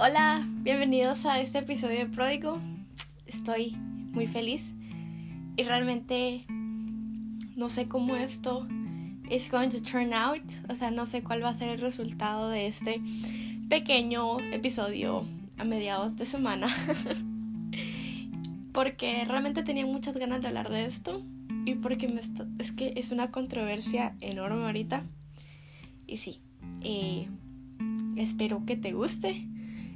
Hola, bienvenidos a este episodio de Pródigo. Estoy muy feliz y realmente no sé cómo esto is going to turn out, o sea, no sé cuál va a ser el resultado de este pequeño episodio a mediados de semana. porque realmente tenía muchas ganas de hablar de esto y porque me es que es una controversia enorme ahorita. Y sí, eh, espero que te guste.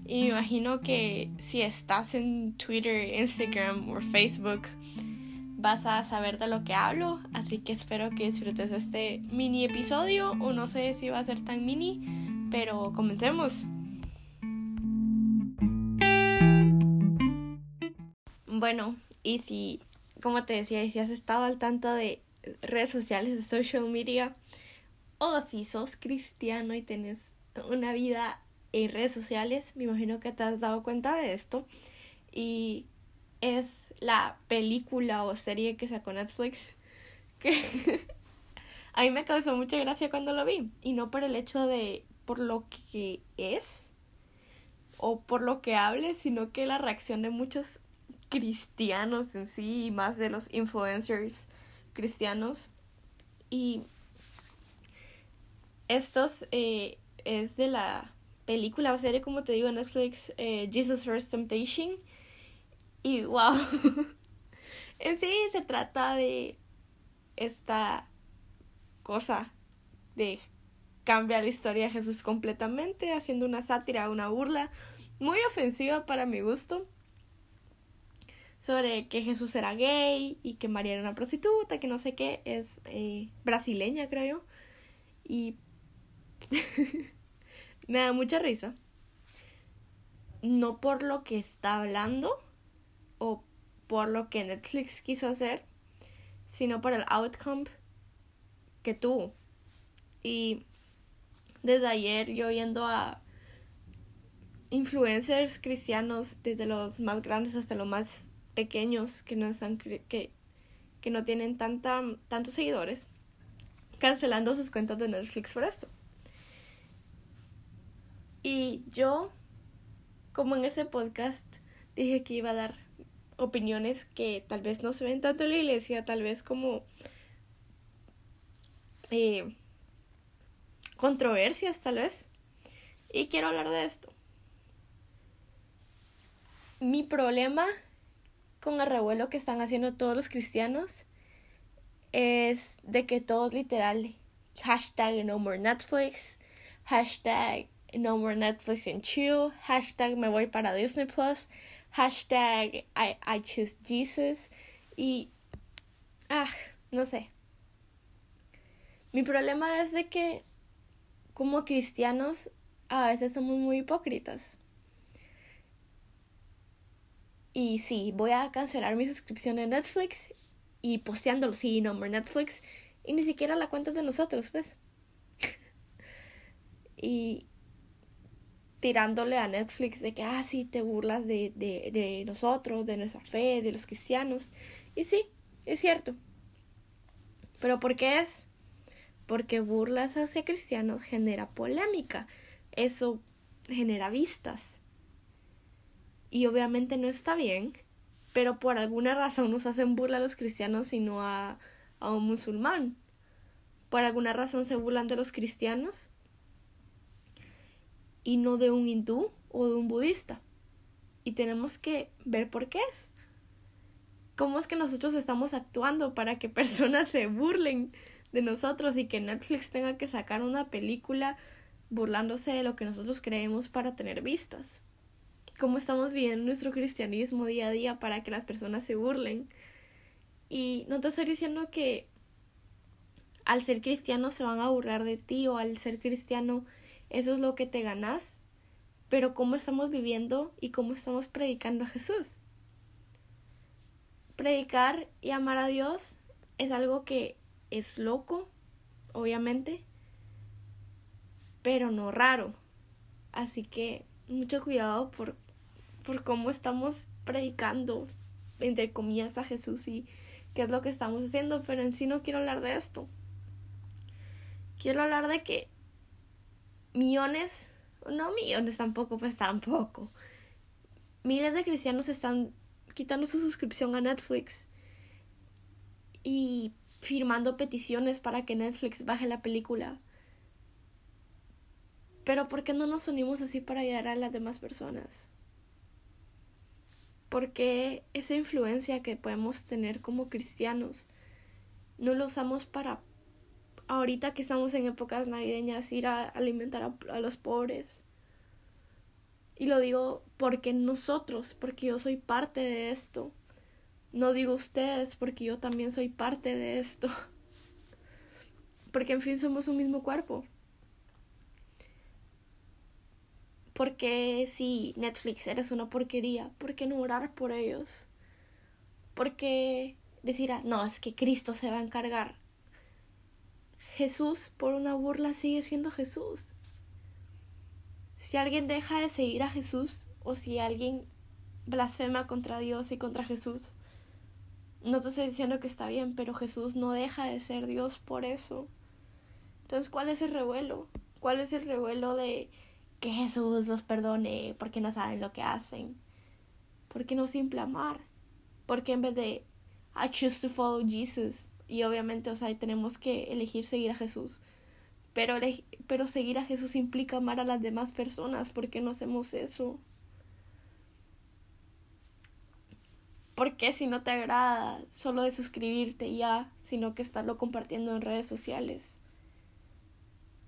Y me imagino que si estás en Twitter, Instagram o Facebook, vas a saber de lo que hablo. Así que espero que disfrutes este mini episodio. O no sé si va a ser tan mini, pero comencemos. Bueno, y si, como te decía, y si has estado al tanto de redes sociales, de social media, o si sos cristiano y tenés una vida en redes sociales, me imagino que te has dado cuenta de esto. Y es la película o serie que sacó Netflix que a mí me causó mucha gracia cuando lo vi. Y no por el hecho de por lo que es o por lo que hable, sino que la reacción de muchos cristianos en sí y más de los influencers cristianos. Y estos eh, es de la película o serie, como te digo, en Netflix, eh, Jesus First Temptation. Y wow, en sí se trata de esta cosa de cambiar la historia de Jesús completamente, haciendo una sátira, una burla muy ofensiva para mi gusto sobre que Jesús era gay y que María era una prostituta, que no sé qué, es eh, brasileña creo. Y me da mucha risa. No por lo que está hablando o por lo que Netflix quiso hacer, sino por el outcome que tuvo. Y desde ayer yo viendo a influencers cristianos, desde los más grandes hasta los más pequeños que no están que, que no tienen tanta, tantos seguidores, cancelando sus cuentas de Netflix por esto. Y yo, como en ese podcast, dije que iba a dar opiniones que tal vez no se ven tanto en la iglesia, tal vez como eh, controversias, tal vez. Y quiero hablar de esto. Mi problema con el revuelo que están haciendo todos los cristianos es de que todos literal hashtag no more Netflix, hashtag no more Netflix and chill, hashtag me voy para Disney Plus, hashtag I, I choose Jesus y ah, no sé. Mi problema es de que como cristianos a veces somos muy hipócritas. Y sí, voy a cancelar mi suscripción de Netflix y posteándolo, sí, nombre Netflix. Y ni siquiera la cuenta de nosotros, pues. y tirándole a Netflix de que, ah, sí, te burlas de, de, de nosotros, de nuestra fe, de los cristianos. Y sí, es cierto. Pero ¿por qué es? Porque burlas hacia cristianos genera polémica. Eso genera vistas y obviamente no está bien, pero por alguna razón nos hacen burla a los cristianos y no a, a un musulmán. Por alguna razón se burlan de los cristianos y no de un hindú o de un budista. Y tenemos que ver por qué es. ¿Cómo es que nosotros estamos actuando para que personas se burlen de nosotros y que Netflix tenga que sacar una película burlándose de lo que nosotros creemos para tener vistas? cómo estamos viviendo nuestro cristianismo día a día para que las personas se burlen. Y no te estoy diciendo que al ser cristiano se van a burlar de ti o al ser cristiano eso es lo que te ganas, pero cómo estamos viviendo y cómo estamos predicando a Jesús. Predicar y amar a Dios es algo que es loco, obviamente, pero no raro. Así que mucho cuidado por por cómo estamos predicando, entre comillas, a Jesús y qué es lo que estamos haciendo, pero en sí no quiero hablar de esto. Quiero hablar de que millones no millones tampoco, pues tampoco. Miles de cristianos están quitando su suscripción a Netflix y firmando peticiones para que Netflix baje la película. Pero ¿por qué no nos unimos así para ayudar a las demás personas? Porque esa influencia que podemos tener como cristianos no lo usamos para ahorita que estamos en épocas navideñas ir a alimentar a, los pobres. Y lo digo porque nosotros, porque yo soy parte de esto. No digo ustedes porque yo también soy parte de esto. Porque en fin somos un mismo cuerpo. Porque si Netflix eres una porquería, ¿por qué no orar por ellos? Porque decir, ah, no, es que Cristo se va a encargar. Jesús, por una burla, sigue siendo Jesús. Si alguien deja de seguir a Jesús, o si alguien blasfema contra Dios y contra Jesús, no te estoy diciendo que está bien, pero Jesús no deja de ser Dios por eso. Entonces, ¿cuál es el revuelo? ¿Cuál es el revuelo de que Jesús los perdone porque no saben lo que hacen? ¿Por qué no simple amar? Porque en vez de I choose to follow Jesus, y obviamente, o sea, tenemos que elegir seguir a Jesús. Pero, pero seguir a Jesús implica amar a las demás personas. ¿Por qué no hacemos eso? Porque si no te agrada solo de suscribirte ya, sino que estarlo compartiendo en redes sociales?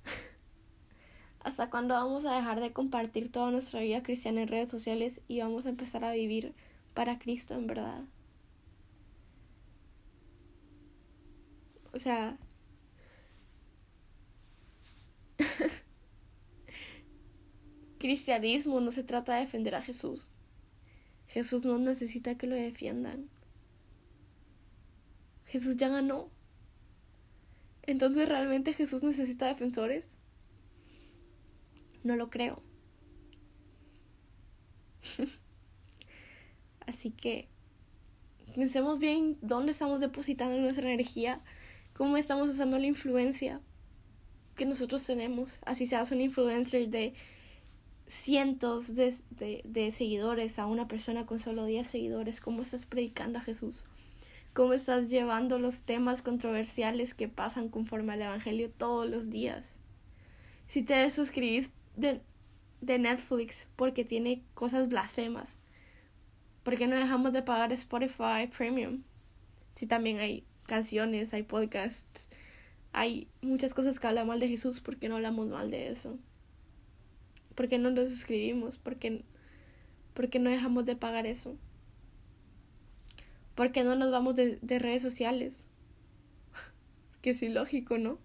¿Hasta cuándo vamos a dejar de compartir toda nuestra vida cristiana en redes sociales y vamos a empezar a vivir para Cristo en verdad? O sea... Cristianismo no se trata de defender a Jesús. Jesús no necesita que lo defiendan. Jesús ya ganó. Entonces, ¿realmente Jesús necesita defensores? No lo creo. Así que pensemos bien dónde estamos depositando nuestra energía, cómo estamos usando la influencia que nosotros tenemos. Así seas un influencer de cientos de, de, seguidores a una persona con solo 10 seguidores, cómo estás predicando a Jesús, cómo estás llevando los temas controversiales que pasan conforme al Evangelio todos los días. Si te suscribís de, de Netflix porque tiene cosas blasfemas, ¿por qué no dejamos de pagar Spotify Premium? Si también hay canciones, hay podcasts, hay muchas cosas que hablan mal de Jesús, ¿por qué no hablamos mal de eso? ¿Por qué no nos suscribimos? ¿Por qué, no dejamos de pagar eso? ¿Por qué no nos vamos de, de redes sociales? que es ilógico, ¿no?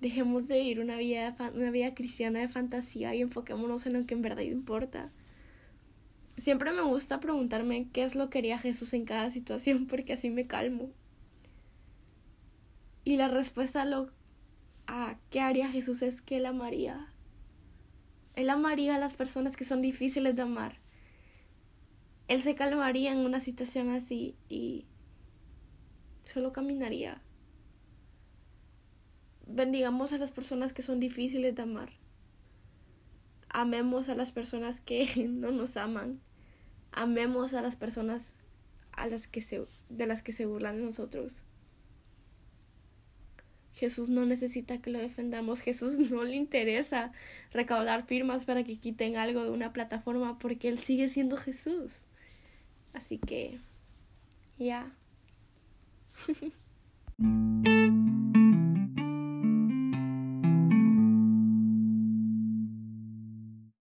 Dejemos de vivir una vida, una vida cristiana de fantasía y enfoquémonos en lo que en verdad importa. Siempre me gusta preguntarme qué es lo que haría Jesús en cada situación porque así me calmo. Y la respuesta a lo a qué haría Jesús es que él amaría. Él amaría a las personas que son difíciles de amar. Él se calmaría en una situación así y solo caminaría. Bendigamos a las personas que son difíciles de amar. Amemos a las personas que no nos aman. Amemos a las personas a las que se, de las que se burlan de nosotros. Jesús no necesita que lo defendamos. Jesús no le interesa recaudar firmas para que quiten algo de una plataforma porque Él sigue siendo Jesús. Así que, ya.